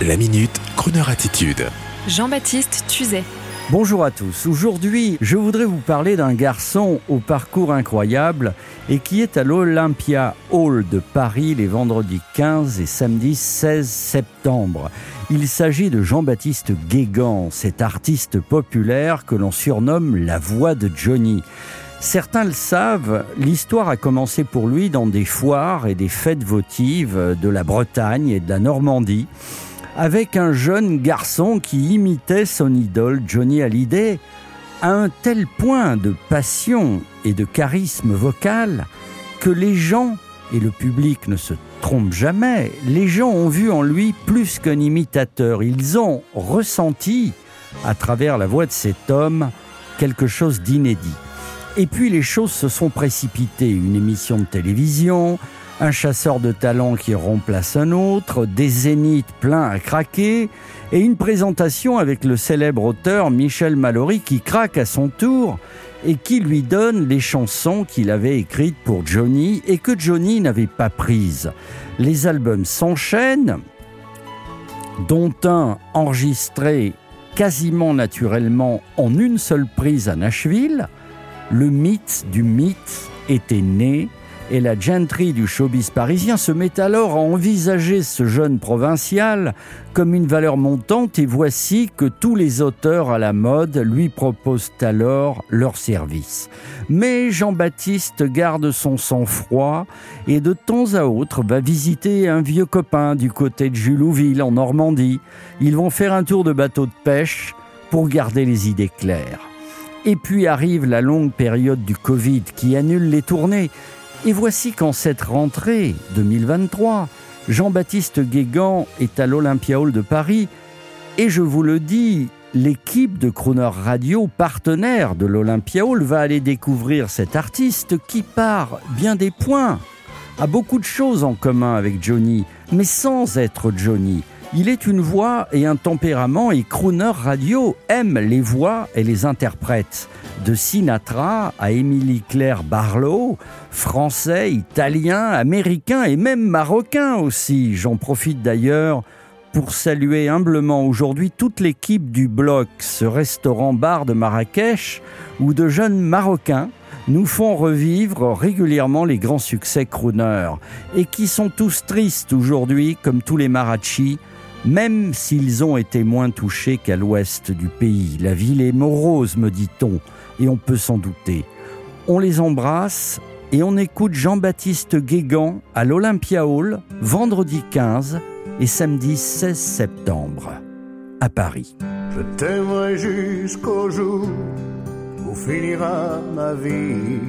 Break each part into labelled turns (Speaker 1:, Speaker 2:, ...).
Speaker 1: La minute, Kroneur attitude.
Speaker 2: Jean-Baptiste Tuzet.
Speaker 3: Bonjour à tous. Aujourd'hui, je voudrais vous parler d'un garçon au parcours incroyable et qui est à l'Olympia Hall de Paris les vendredis 15 et samedi 16 septembre. Il s'agit de Jean-Baptiste Guégan, cet artiste populaire que l'on surnomme la voix de Johnny. Certains le savent, l'histoire a commencé pour lui dans des foires et des fêtes votives de la Bretagne et de la Normandie avec un jeune garçon qui imitait son idole Johnny Hallyday à un tel point de passion et de charisme vocal que les gens, et le public ne se trompe jamais, les gens ont vu en lui plus qu'un imitateur. Ils ont ressenti, à travers la voix de cet homme, quelque chose d'inédit. Et puis les choses se sont précipitées. Une émission de télévision, un chasseur de talent qui remplace un autre, des zéniths pleins à craquer, et une présentation avec le célèbre auteur Michel Mallory qui craque à son tour et qui lui donne les chansons qu'il avait écrites pour Johnny et que Johnny n'avait pas prises. Les albums s'enchaînent, dont un enregistré quasiment naturellement en une seule prise à Nashville. Le mythe du mythe était né et la gentry du showbiz parisien se met alors à envisager ce jeune provincial comme une valeur montante et voici que tous les auteurs à la mode lui proposent alors leur service. Mais Jean-Baptiste garde son sang-froid et de temps à autre va visiter un vieux copain du côté de Julouville en Normandie. Ils vont faire un tour de bateau de pêche pour garder les idées claires. Et puis arrive la longue période du Covid qui annule les tournées et voici qu'en cette rentrée 2023, Jean-Baptiste Guégan est à l'Olympia Hall de Paris et je vous le dis, l'équipe de Crooner Radio, partenaire de l'Olympia Hall, va aller découvrir cet artiste qui, part bien des points, a beaucoup de choses en commun avec Johnny, mais sans être Johnny. Il est une voix et un tempérament et Crooner Radio aime les voix et les interprètes. De Sinatra à Émilie Claire Barlow, français, italien, américain et même marocain aussi. J'en profite d'ailleurs pour saluer humblement aujourd'hui toute l'équipe du bloc, ce restaurant-bar de Marrakech, où de jeunes Marocains nous font revivre régulièrement les grands succès crooner, et qui sont tous tristes aujourd'hui, comme tous les marachis, même s'ils ont été moins touchés qu'à l'ouest du pays. La ville est morose, me dit-on, et on peut s'en douter. On les embrasse et on écoute Jean-Baptiste Guégan à l'Olympia Hall vendredi 15 et samedi 16 septembre à Paris.
Speaker 4: Je t'aimerai jusqu'au jour où finira ma vie.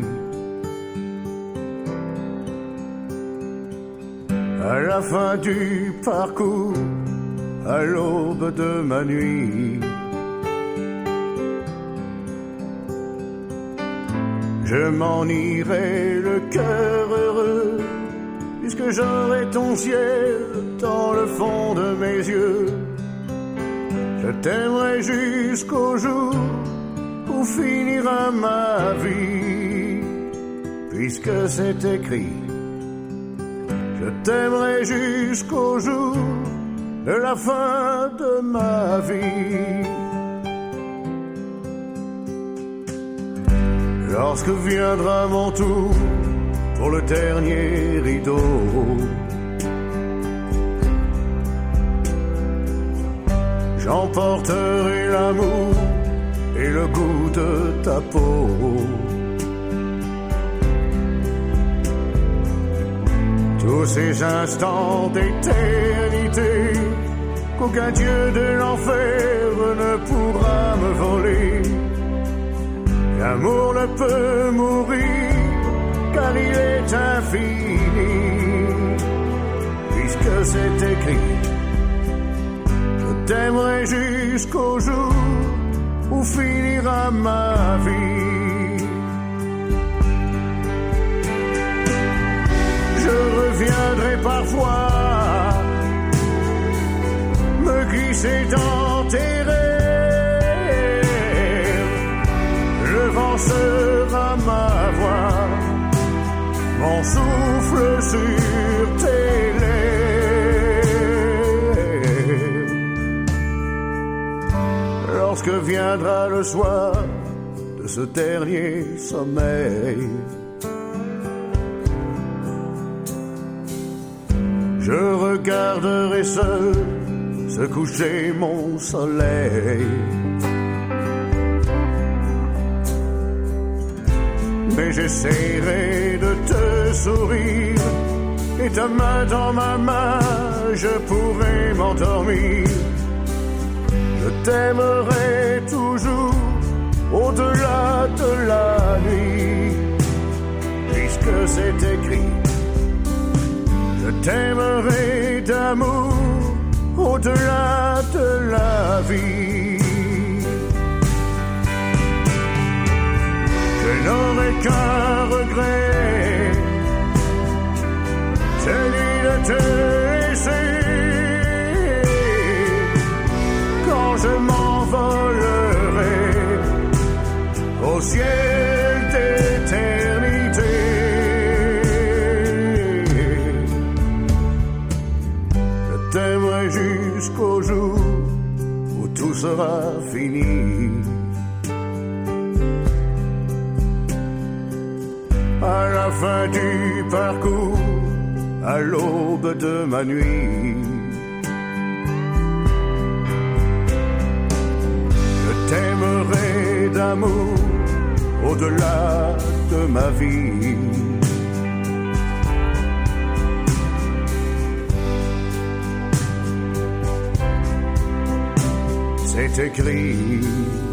Speaker 4: À la fin du parcours, à l'aube de ma nuit. Je m'en irai le cœur heureux, puisque j'aurai ton ciel dans le fond de mes yeux. Je t'aimerai jusqu'au jour où finira ma vie, puisque c'est écrit. Je t'aimerai jusqu'au jour de la fin de ma vie. Lorsque viendra mon tour pour le dernier rideau, j'emporterai l'amour et le goût de ta peau. Ces instants d'éternité qu'aucun dieu de l'enfer ne pourra me voler. L'amour ne peut mourir car il est infini, puisque c'est écrit. Je t'aimerai jusqu'au jour où finira ma vie. parfois me glisser dans tes rêves. Le vent sera ma voix, mon souffle sur tes lèvres. Lorsque viendra le soir de ce dernier sommeil, Je regarderai seul se coucher mon soleil. Mais j'essaierai de te sourire et ta main dans ma main, je pourrai m'endormir. Je t'aimerai toujours au-delà de la nuit, puisque c'est écrit. T'aimerai d'amour au-delà de la vie. Je n'aurai qu'un regret, celui de te laisser. Quand je m'envolerai au ciel À la fin du parcours, à l'aube de ma nuit. Je t'aimerai d'amour au-delà de ma vie. C'est écrit.